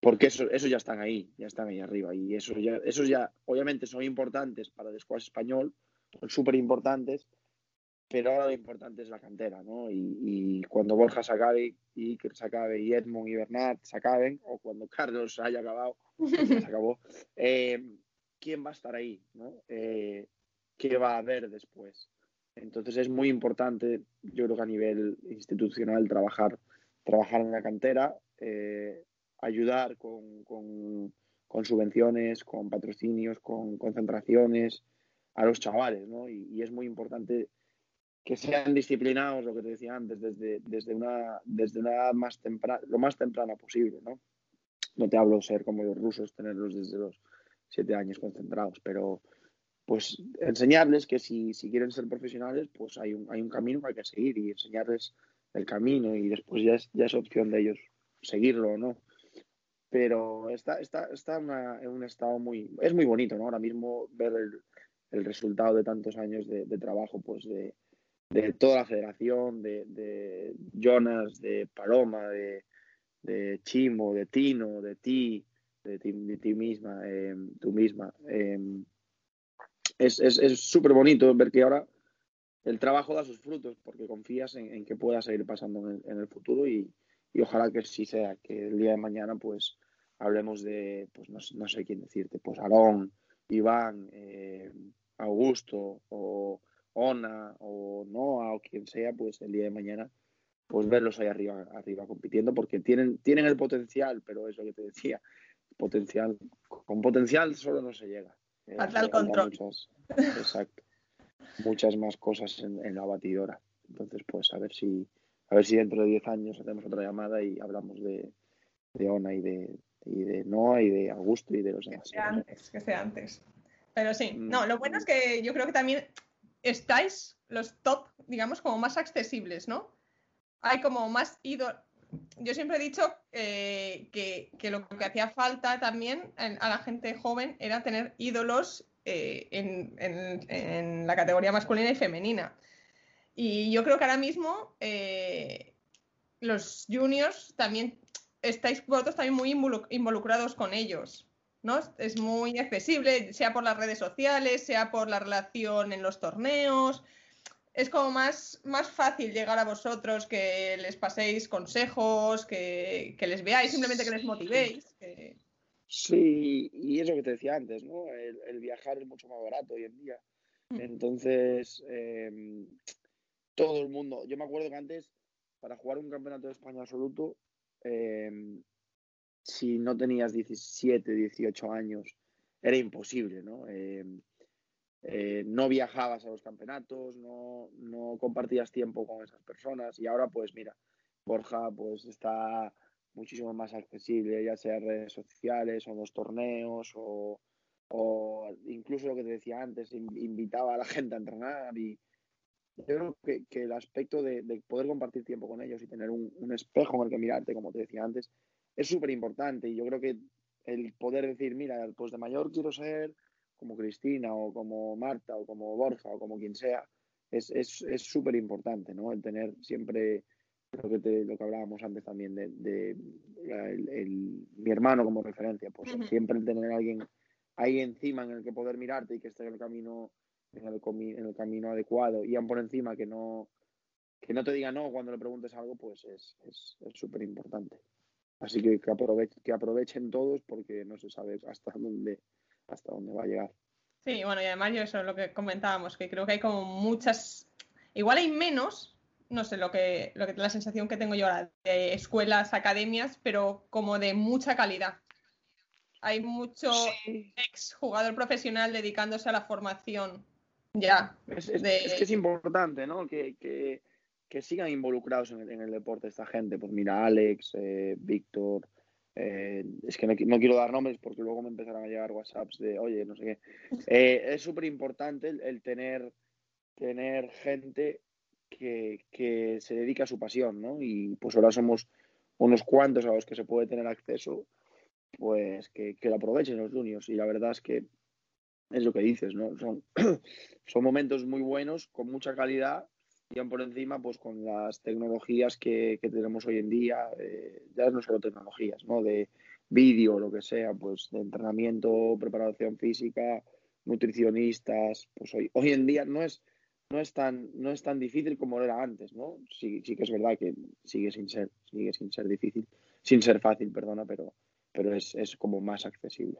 porque eso, eso ya están ahí, ya están ahí arriba. Y eso ya, esos ya, obviamente, son importantes para el squash español, son súper importantes, pero ahora lo importante es la cantera, ¿no? Y, cuando Borja se acabe, y Iker se acabe, y Edmund y Bernat se acaben, o cuando Carlos haya acabado, se acabó, *laughs* eh, quién va a estar ahí, ¿no? Eh, ¿Qué va a haber después? Entonces es muy importante, yo creo que a nivel institucional, trabajar, trabajar en la cantera, eh, ayudar con, con, subvenciones, con patrocinios, con concentraciones a los chavales, ¿no? Y, es muy importante que sean disciplinados, lo que te decía antes, desde, desde, una, desde una edad más temprana, lo más temprana posible, ¿no? No te hablo ser como los rusos, tenerlos desde los siete años concentrados, pero pues enseñarles que si, si quieren ser profesionales, pues hay un, hay un camino que hay que seguir y enseñarles el camino y después ya es, ya es opción de ellos seguirlo o no. Pero está, está, está en un estado muy... Es muy bonito, ¿no? Ahora mismo ver el, el resultado de tantos años de, trabajo, pues de, de, toda la federación, de, de Jonas, de Paloma, de, de Chimo, de Tino, de ti, de ti, misma, eh, tú misma. Eh, es súper es, bonito ver que ahora el trabajo da sus frutos porque confías en, que pueda seguir pasando en el, futuro y, y, ojalá que sí sea, que el día de mañana pues hablemos de, pues no, no sé quién decirte, pues Aarón, Iván, eh, Augusto o Ona o Noah o quien sea, pues el día de mañana pues verlos ahí arriba, arriba compitiendo porque tienen, tienen el potencial, pero es lo que te decía, potencial. Con potencial solo no se llega. Eh, el control. Muchas, exacto. Muchas más cosas en, la batidora. Entonces, pues a ver si a ver si dentro de 10 años hacemos otra llamada y hablamos de, de Ona y de, y de Noah y de Augusto y de los demás. Que sea antes, que sea antes. Pero sí, mm. no, lo bueno es que yo creo que también estáis los top, digamos, como más accesibles, ¿no? Hay como más ido yo siempre he dicho eh, que, lo que hacía falta también a la gente joven era tener ídolos eh, en, la categoría masculina y femenina. Y yo creo que ahora mismo eh, los juniors también estáis vosotros también muy involucrados con ellos. ¿no? Es muy accesible, sea por las redes sociales, sea por la relación en los torneos es como más, más fácil llegar a vosotros, que les paséis consejos, que, les veáis, simplemente que les motivéis. Sí, y es lo que te decía antes, ¿no? El, viajar es mucho más barato hoy en día. Mm. Entonces, em, todo el mundo, yo me acuerdo que antes, para jugar un campeonato de España absoluto, em, si no tenías 17, 18 años, era imposible, ¿no? Em, eh, no viajabas a los campeonatos, no, no, compartías tiempo con esas personas y ahora pues mira, Borja pues está muchísimo más accesible, ya sea redes sociales o los torneos o, incluso lo que te decía antes, invitaba a la *laughs* gente a entrenar y yo creo que, el aspecto de, poder compartir tiempo con ellos y tener un, un espejo en el que mirarte, como te decía antes, es súper importante y yo creo que el poder decir, mira, pues de mayor quiero ser como Cristina o como Marta o como Borja o como quien sea, es súper es, importante, ¿no? El tener siempre lo que, te, lo que hablábamos antes también de, de el, mi hermano como referencia, pues siempre el tener a alguien ahí encima en el que poder mirarte y que esté en el camino en el, en el camino adecuado y aún por encima que no que no te diga no cuando le preguntes algo, pues es súper es, importante. Así que que, que aprovechen todos porque no se sabe hasta dónde, hasta dónde va a llegar. Sí, bueno, y además yo eso es lo que comentábamos, que creo que hay como muchas, igual hay menos, no sé, lo que, lo que la sensación que tengo yo ahora de escuelas, academias, pero como de mucha calidad. Hay mucho ex jugador profesional dedicándose a la formación. Ya. Es, que es importante, ¿no? Que, que, que sigan involucrados en el, en el, deporte esta gente. Pues mira, Alex, eh, Víctor, eh, es que no, quiero dar nombres porque luego me empezarán a llegar WhatsApps de, oye, no sé qué. Eh, es súper importante el, tener, tener gente que, que, se dedica a su pasión, ¿no? Y pues ahora somos unos cuantos a los que se puede tener acceso, pues que, que lo aprovechen los juniors. Y la verdad es que es lo que dices, ¿no? Son, *clears throat* son momentos muy buenos, con mucha calidad por encima pues con las tecnologías que, tenemos hoy en día, eh, ya no solo tecnologías, ¿no? De vídeo, lo que sea, pues de entrenamiento, preparación física, nutricionistas, pues hoy, hoy en día no es, no es tan, no es tan difícil como era antes, ¿no? Sí, sí que es verdad que sigue sin ser, sigue sin ser difícil, sin ser fácil, perdona, pero, pero es, es como más accesible.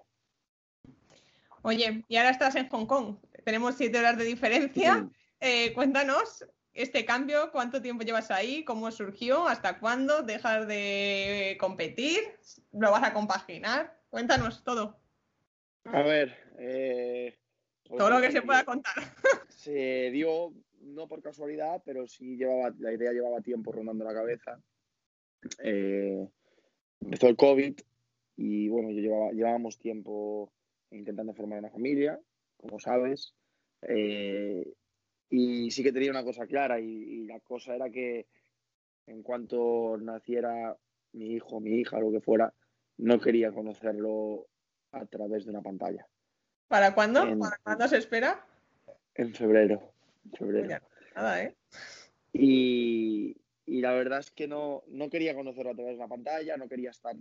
Oye, y ahora estás en Hong Kong. Tenemos siete horas de diferencia. Eh, cuéntanos este cambio, ¿cuánto tiempo llevas ahí? ¿Cómo surgió? ¿Hasta cuándo dejas de competir? ¿Lo vas a compaginar? Cuéntanos todo. A ver, eh, pues todo lo que se pueda contar. *laughs* Se dio, no por casualidad, pero sí llevaba, la idea llevaba tiempo rondando la cabeza. Eh, empezó el COVID y bueno, yo llevaba, llevábamos tiempo intentando formar una familia, como sabes. Eh, y sí que tenía una cosa clara y, la cosa era que en cuanto naciera mi hijo, mi hija, lo que fuera, no quería conocerlo a través de una pantalla. ¿Para cuándo? ¿Para cuándo se espera? En febrero. febrero. nada, ¿eh? Y, y, la verdad es que no, no quería conocerlo a través de una pantalla, no quería estar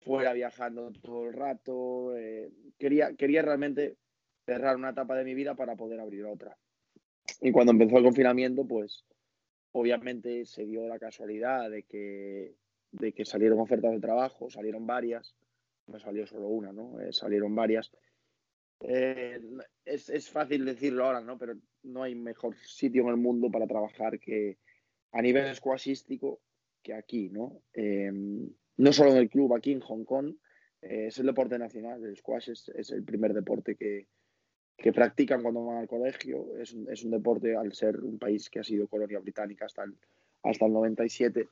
fuera viajando todo el rato. Eh, quería, quería realmente cerrar una etapa de mi vida para poder abrir otra. Y cuando empezó el confinamiento, pues obviamente se dio la casualidad de que, de que salieron ofertas de trabajo, salieron varias, no salió solo una, ¿no? Eh, salieron varias. Eh, es, es, fácil decirlo ahora, ¿no? Pero no hay mejor sitio en el mundo para trabajar que a nivel squashístico que aquí, ¿no? Eh, no solo en el club, aquí en Hong Kong, es el deporte nacional, el squash es el primer deporte que, que practican cuando van al colegio. Es un, es un, deporte, al ser un país que ha sido colonia británica hasta el, hasta el 97,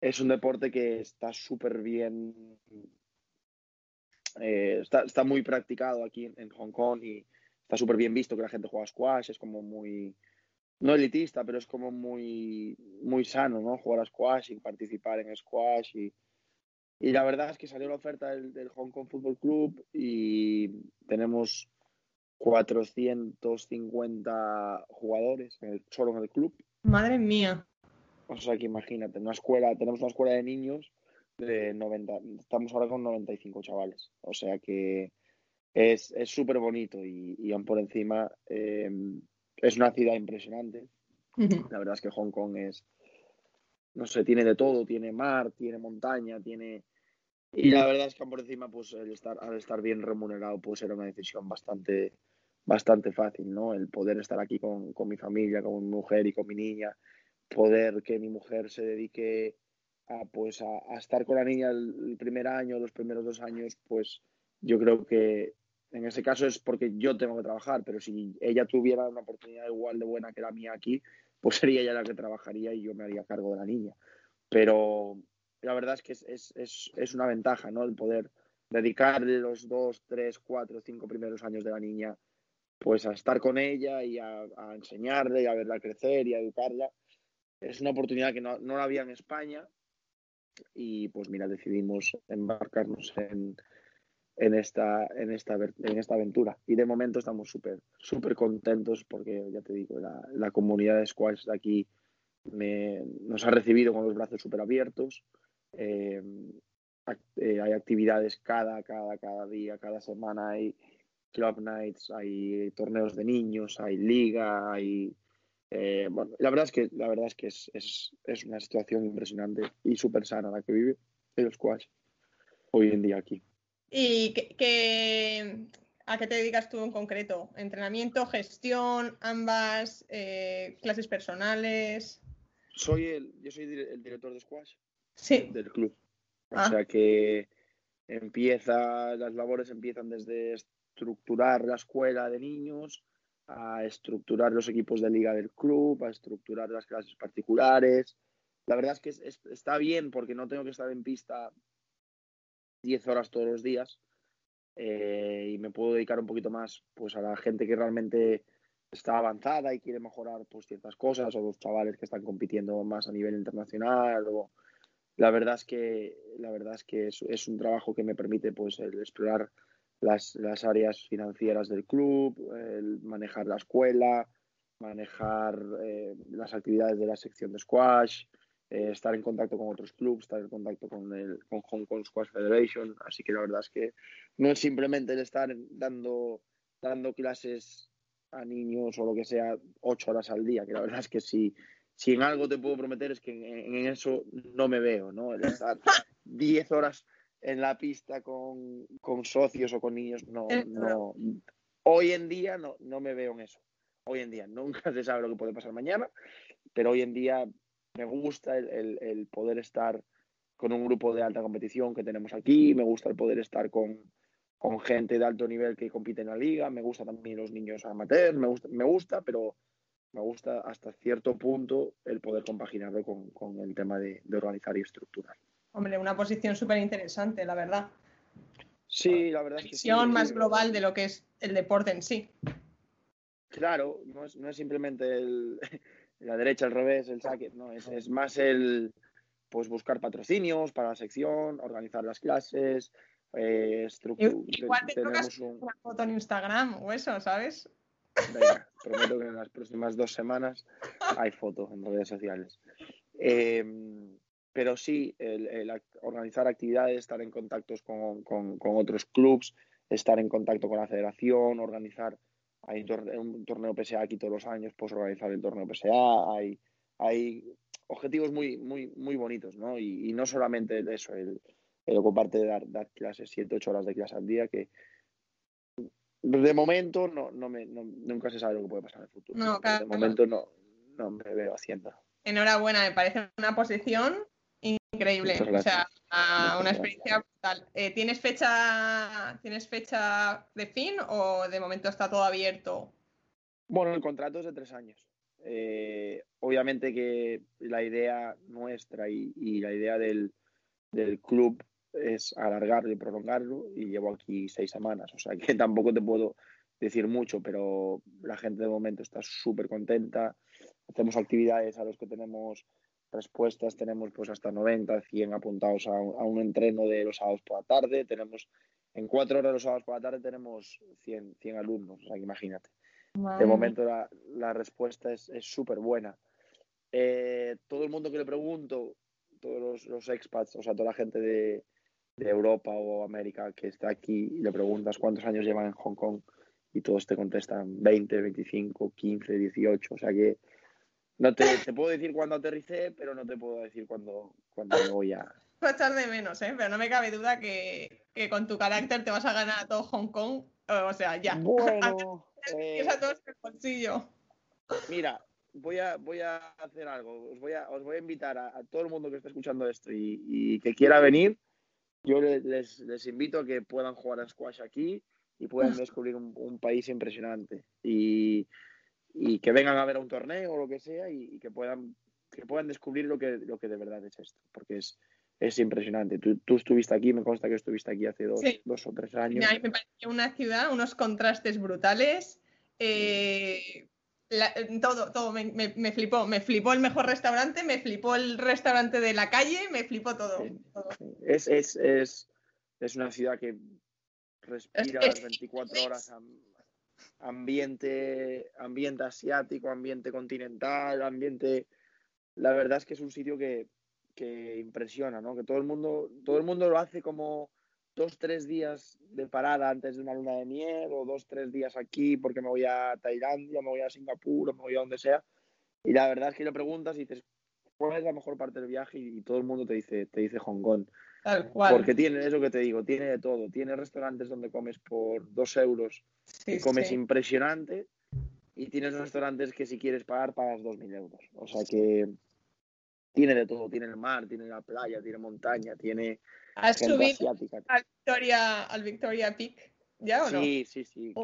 es un deporte que está súper bien, eh, está, está, muy practicado aquí en, Hong Kong y está súper bien visto que la gente juega squash, es como muy, no elitista, pero es como muy, muy sano, ¿no? Jugar a squash y participar en squash y, y la verdad es que salió la oferta del, del Hong Kong Football Club y tenemos 450 jugadores solo en el club. Madre mía. O sea que imagínate, una escuela, tenemos una escuela de niños de 90, estamos ahora con 95 chavales. O sea que es súper bonito y, y, aún por encima em, es una ciudad impresionante. La verdad es que Hong Kong es, no sé, tiene de todo, tiene mar, tiene montaña, tiene... Y la verdad es que por encima, pues el estar, al estar bien remunerado, pues era una decisión bastante, bastante fácil, ¿no? El poder estar aquí con, con, mi familia, con mi mujer y con mi niña, poder que mi mujer se dedique a, pues, a, estar con la niña el, primer año, los primeros dos años, pues yo creo que en ese caso es porque yo tengo que trabajar, pero si ella tuviera una oportunidad igual de buena que la mía aquí, pues sería ella la que trabajaría y yo me haría cargo de la niña. Pero la verdad es que es, es, es, es una ventaja, ¿no? El poder dedicarle los dos, tres, cuatro, cinco primeros años de la niña pues a estar con ella y a, enseñarle y a verla crecer y a educarla. Es una oportunidad que no, no la había en España y pues mira, decidimos embarcarnos en, en, esta, en, esta, en esta aventura. Y de momento estamos súper súper contentos porque, ya te digo, la, la comunidad de squash aquí me, nos ha recibido con los brazos súper abiertos. Eh, eh, hay actividades cada, cada, cada día, cada semana hay club nights, hay torneos de niños, hay liga, hay eh, bueno, la verdad es que la verdad es que es, es, es una situación impresionante y súper sana la que vive el squash hoy en día aquí. ¿Y qué, a qué te dedicas tú en concreto? ¿Entrenamiento, gestión, ambas, eh, clases personales? Soy el, yo soy el director de squash sí. del club. O ah. sea que empieza, las labores empiezan desde estructurar la escuela de niños, a estructurar los equipos de liga del club, a estructurar las clases particulares. La verdad es que está bien porque no tengo que estar en pista 10 horas todos los días eh, y me puedo dedicar un poquito más pues a la gente que realmente está avanzada y quiere mejorar pues ciertas cosas o los chavales que están compitiendo más a nivel internacional la verdad es que la verdad es que es, un trabajo que me permite pues explorar las, las, áreas financieras del club, el manejar la escuela, manejar eh, las actividades de la sección de squash, eh, estar en contacto con otros clubes, estar en contacto con, el, con Hong Kong Squash Federation. Así que la verdad es que no es simplemente el estar dando, dando clases a niños o lo que sea ocho horas al día, que la verdad es que si, si en algo te puedo prometer es que en, eso no me veo, ¿no? El estar *laughs* diez horas en la pista con, con socios o con niños, no, no. Hoy en día no, no me veo en eso. Hoy en día nunca *laughs* se sabe lo que puede pasar mañana, pero hoy en día me gusta el, poder estar con un grupo de alta competición que tenemos aquí, me gusta el poder estar con, gente de alto nivel que compite en la liga, me gusta también los niños amateurs, me gusta, me gusta pero me gusta hasta cierto punto el poder compaginarlo con, el tema de, organizar y estructurar. Hombre, una posición súper interesante, la verdad. Sí, la verdad es que sí. más global de lo que es el deporte en sí. Claro, no es, no es simplemente el, *laughs* la derecha al revés, el saque, no, es, más el pues buscar patrocinios para la sección, organizar las clases, eh, Igual te tocas una foto en Instagram o eso, ¿sabes? Venga, *laughs* prometo que en las próximas dos semanas hay fotos en redes sociales. Em, pero sí, el, organizar actividades, estar en contactos con, con, con otros clubs, estar en contacto con la federación, organizar hay un torneo PSA aquí todos los años, pues organizar el torneo PSA, hay, hay objetivos muy, muy, muy bonitos, ¿no? Y, no solamente eso, el, el ocuparte de dar, dar clases, 7, 8 horas de clase al día, que de momento no, no me, nunca se sabe lo que puede pasar en el futuro. No, claro, de momento no, no me veo haciendo. Enhorabuena, me parece una posición increíble. O sea, una experiencia brutal. Eh, ¿tienes, fecha, ¿Tienes fecha de fin o de momento está todo abierto? Bueno, el contrato es de tres años. Eh, obviamente que la idea nuestra y, la idea del, club es alargarlo y prolongarlo y llevo aquí seis semanas, o sea que *laughs* tampoco te puedo decir mucho, pero la gente de momento está súper contenta. Hacemos actividades a los que tenemos respuestas tenemos pues hasta 90, 100 apuntados a un, entreno de los sábados por la tarde. Tenemos en cuatro horas los sábados por la tarde tenemos 100, 100 alumnos, o sea imagínate. De momento la, la respuesta es súper buena. Eh, todo el mundo que le pregunto, todos los, los, expats, o sea, toda la gente de, de Europa o América que está aquí y le preguntas cuántos años llevan en Hong Kong y todos te contestan 20, 25, 15, 18, o sea que no te, puedo decir cuándo aterricé, pero no te puedo decir cuándo, cuándo me voy a. a echar de menos, ¿eh? Pero no me cabe duda que, con tu carácter te vas a ganar a todo Hong Kong. O sea, ya. Bueno. eh, *laughs* a todos el bolsillo. Mira, voy a, voy a hacer algo. Os voy a, os voy a invitar a, todo el mundo que esté escuchando esto y, que quiera venir. Yo les, les, invito a que puedan jugar a squash aquí y puedan descubrir un, un país impresionante. Y y que vengan a ver a un torneo o lo que sea y, que puedan que puedan descubrir lo que, lo que de verdad es esto, porque es, es impresionante. Tú, tú estuviste aquí, me consta que estuviste aquí hace dos, dos o tres años. me pareció una ciudad, unos contrastes brutales. Eh, todo, todo me, me, flipó. Me flipó el mejor restaurante, me flipó el restaurante de la calle, me flipó todo. Es, es, es, es, una ciudad que respira las 24 horas ambiente, ambiente asiático, ambiente continental, ambiente... La verdad es que es un sitio que, que impresiona, ¿no? Que todo el mundo, todo el mundo lo hace como dos, tres días de parada antes de una luna de miel, o dos, tres días aquí porque me voy a Tailandia, me voy a Singapur, o me voy a donde sea. Y la verdad es que le preguntas y dices, ¿cuál es la mejor parte del viaje? Y, todo el mundo te dice, te dice Hong Kong. Tal cual. Porque tiene eso que te digo, tiene de todo. Tiene restaurantes donde comes por dos euros y comes impresionante. Y tienes restaurantes que si quieres pagar, pagas dos mil euros. O sea que tiene de todo. Tiene el mar, tiene la playa, tiene montaña, tiene ¿Has subido Al, Victoria, al Victoria Peak? ¿Ya o no? Sí, sí, sí,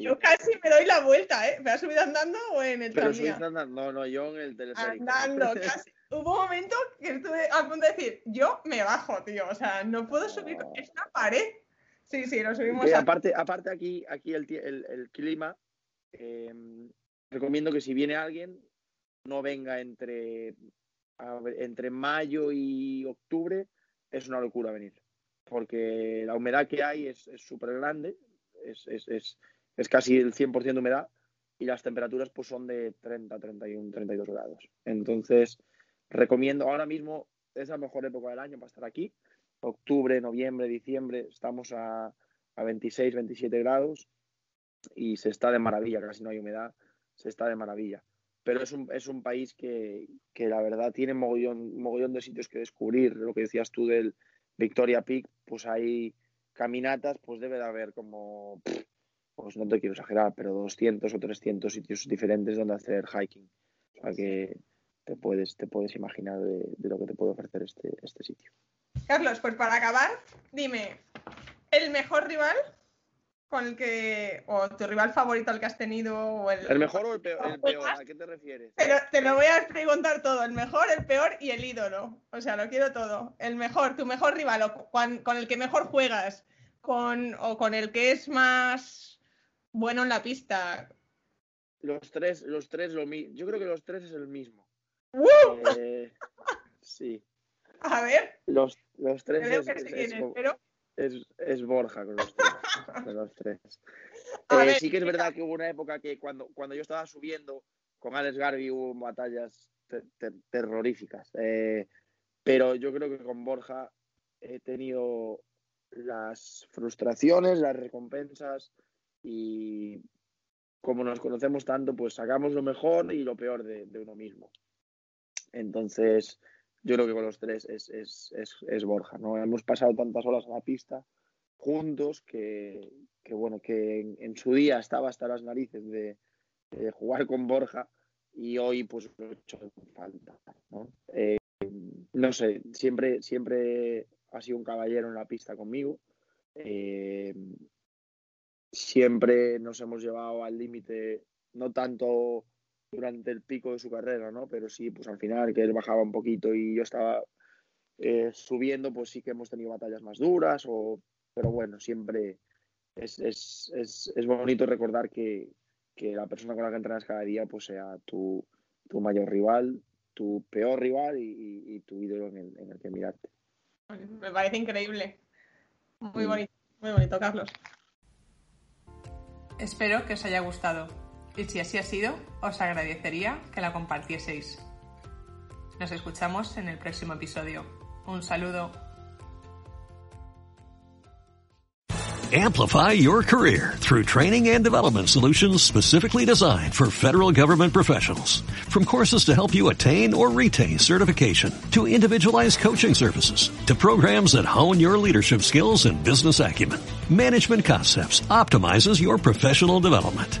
Yo casi me doy la vuelta, ¿eh? ¿Me has subido andando o en el Pero andando, no, no, yo en el teleférico. Andando, *laughs* casi. Hubo un momento que estuve a punto de decir, yo me bajo, tío, o sea, no puedo subir esta pared. Sí, sí, lo subimos. aparte, aparte aquí, aquí el, el, el clima, em, recomiendo que si viene alguien, no venga entre, entre mayo y octubre, es una locura venir, porque la humedad que hay es súper grande, es, es, es, es, casi el 100% de humedad y las temperaturas pues son de 30, 31, 32 grados. Entonces, recomiendo, ahora mismo es la mejor época del año para estar aquí, octubre, noviembre, diciembre, estamos a, a 26, 27 grados y se está de maravilla, casi no hay humedad, se está de maravilla pero es un, es un país que, que, la verdad tiene mogollón, mogollón de sitios que descubrir. Lo que decías tú del Victoria Peak, pues hay caminatas, pues debe de haber como, pues no te quiero exagerar, pero 200 o 300 sitios diferentes donde hacer hiking. O sea que te puedes, te puedes imaginar de, de lo que te puede ofrecer este, este sitio. Carlos, pues para acabar, dime, ¿el mejor rival con el que, o tu rival favorito al que has tenido, o el... ¿El mejor o el peor? ¿A qué te refieres? Pero te lo voy a preguntar todo, el mejor, el peor y el ídolo. O sea, lo quiero todo. El mejor, tu mejor rival, o con, el que mejor juegas, con, o con el que es más bueno en la pista. Los tres, los tres lo mismo. Yo creo que los tres es el mismo. Eh, sí. A ver. Los, los tres es, pero es, Borja con los tres. los tres. *laughs* Eh, sí que es verdad que hubo una época que cuando, cuando yo estaba subiendo con Alex Garvey hubo batallas terroríficas. Eh, pero yo creo que con Borja he tenido las frustraciones, las recompensas y como nos conocemos tanto, pues sacamos lo mejor y lo peor de, de uno mismo. Entonces, yo creo que con los tres es, es, es, es, Borja, ¿no? Hemos pasado tantas horas en la pista juntos que, que bueno, que en, su día estaba hasta las narices de, jugar con Borja y hoy pues lo he hecho falta, ¿no? Eh, no sé, siempre, siempre ha sido un caballero en la pista conmigo. Eh, siempre nos hemos llevado al límite, no tanto durante el pico de su carrera, ¿no? Pero sí, pues al final que él bajaba un poquito y yo estaba eh, subiendo, pues sí que hemos tenido batallas más duras, o, pero bueno, siempre es, es, es, es bonito recordar que, que, la persona con la que entrenas cada día pues sea tu, tu mayor rival, tu peor rival y, y, tu ídolo en el, en el, que mirarte. Me parece increíble. Muy bonito, muy bonito, Carlos. Espero que os haya gustado. Y si así ha sido, os agradecería que la compartieseis. Nos escuchamos en el próximo episodio. Un saludo. Amplify your career through training and development solutions specifically designed for federal government professionals. From courses to help you attain or retain certification, to individualized coaching services, to programs that hone your leadership skills and business acumen, Management Concepts optimizes your professional development.